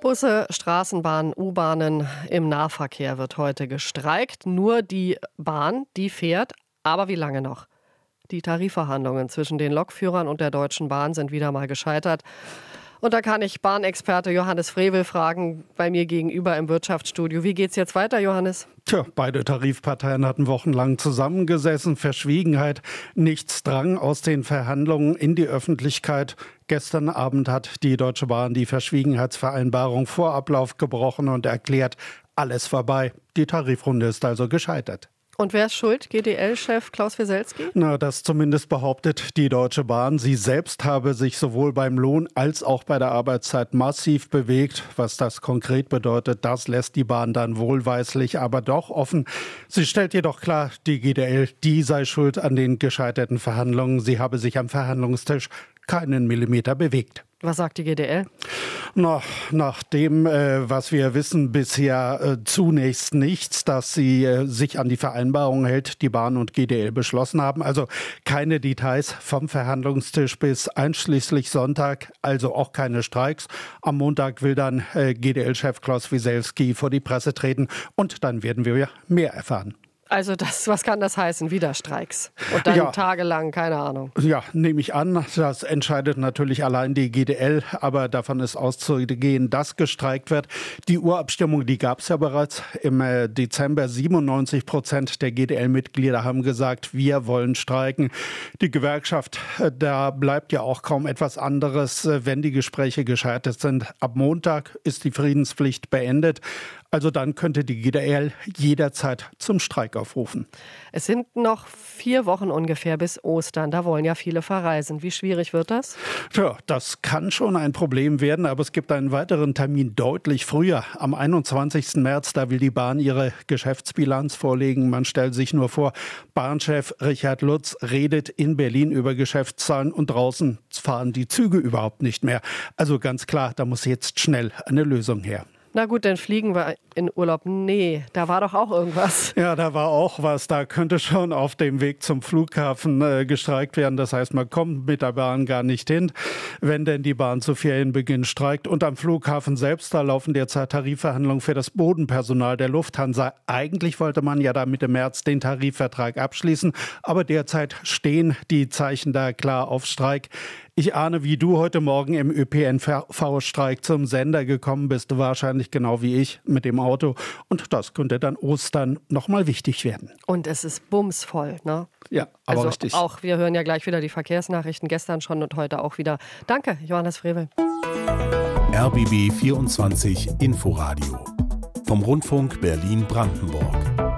Busse, Straßenbahnen, U-Bahnen im Nahverkehr wird heute gestreikt. Nur die Bahn, die fährt. Aber wie lange noch? Die Tarifverhandlungen zwischen den Lokführern und der Deutschen Bahn sind wieder mal gescheitert. Und da kann ich Bahnexperte Johannes Frevel fragen, bei mir gegenüber im Wirtschaftsstudio. Wie geht's jetzt weiter, Johannes? Tja, beide Tarifparteien hatten wochenlang zusammengesessen. Verschwiegenheit, nichts drang aus den Verhandlungen in die Öffentlichkeit. Gestern Abend hat die Deutsche Bahn die Verschwiegenheitsvereinbarung vor Ablauf gebrochen und erklärt, alles vorbei. Die Tarifrunde ist also gescheitert. Und wer ist schuld? GDL-Chef Klaus Wieselski? Na, das zumindest behauptet die Deutsche Bahn. Sie selbst habe sich sowohl beim Lohn als auch bei der Arbeitszeit massiv bewegt. Was das konkret bedeutet, das lässt die Bahn dann wohlweislich, aber doch offen. Sie stellt jedoch klar, die GDL, die sei schuld an den gescheiterten Verhandlungen. Sie habe sich am Verhandlungstisch keinen Millimeter bewegt. Was sagt die GDL? Na, nach dem, äh, was wir wissen, bisher äh, zunächst nichts, dass sie äh, sich an die Vereinbarung hält, die Bahn und GDL beschlossen haben. Also keine Details vom Verhandlungstisch bis einschließlich Sonntag, also auch keine Streiks. Am Montag will dann äh, GDL-Chef Klaus Wieselski vor die Presse treten und dann werden wir mehr erfahren. Also das, was kann das heißen? Wieder Streiks. Und dann ja. tagelang, keine Ahnung. Ja, nehme ich an. Das entscheidet natürlich allein die GDL, aber davon ist auszugehen, dass gestreikt wird. Die Urabstimmung, die gab es ja bereits im äh, Dezember. 97 Prozent der GDL-Mitglieder haben gesagt, wir wollen streiken. Die Gewerkschaft, äh, da bleibt ja auch kaum etwas anderes, äh, wenn die Gespräche gescheitert sind. Ab Montag ist die Friedenspflicht beendet. Also dann könnte die GDL jederzeit zum Streik aufrufen. Es sind noch vier Wochen ungefähr bis Ostern. Da wollen ja viele verreisen. Wie schwierig wird das? Tja, das kann schon ein Problem werden, aber es gibt einen weiteren Termin deutlich früher. Am 21. März, da will die Bahn ihre Geschäftsbilanz vorlegen. Man stellt sich nur vor, Bahnchef Richard Lutz redet in Berlin über Geschäftszahlen und draußen fahren die Züge überhaupt nicht mehr. Also ganz klar, da muss jetzt schnell eine Lösung her. Na gut, dann fliegen wir in Urlaub. Nee, da war doch auch irgendwas. Ja, da war auch was. Da könnte schon auf dem Weg zum Flughafen äh, gestreikt werden. Das heißt, man kommt mit der Bahn gar nicht hin, wenn denn die Bahn zu Ferienbeginn streikt. Und am Flughafen selbst, da laufen derzeit Tarifverhandlungen für das Bodenpersonal der Lufthansa. Eigentlich wollte man ja da Mitte März den Tarifvertrag abschließen, aber derzeit stehen die Zeichen da klar auf Streik. Ich ahne, wie du heute Morgen im ÖPNV-Streik zum Sender gekommen bist, wahrscheinlich genau wie ich mit dem Auto. Und das könnte dann Ostern nochmal wichtig werden. Und es ist bumsvoll, ne? Ja, aber also richtig. Auch wir hören ja gleich wieder die Verkehrsnachrichten, gestern schon und heute auch wieder. Danke, Johannes Frevel. RBB 24 Inforadio vom Rundfunk Berlin-Brandenburg.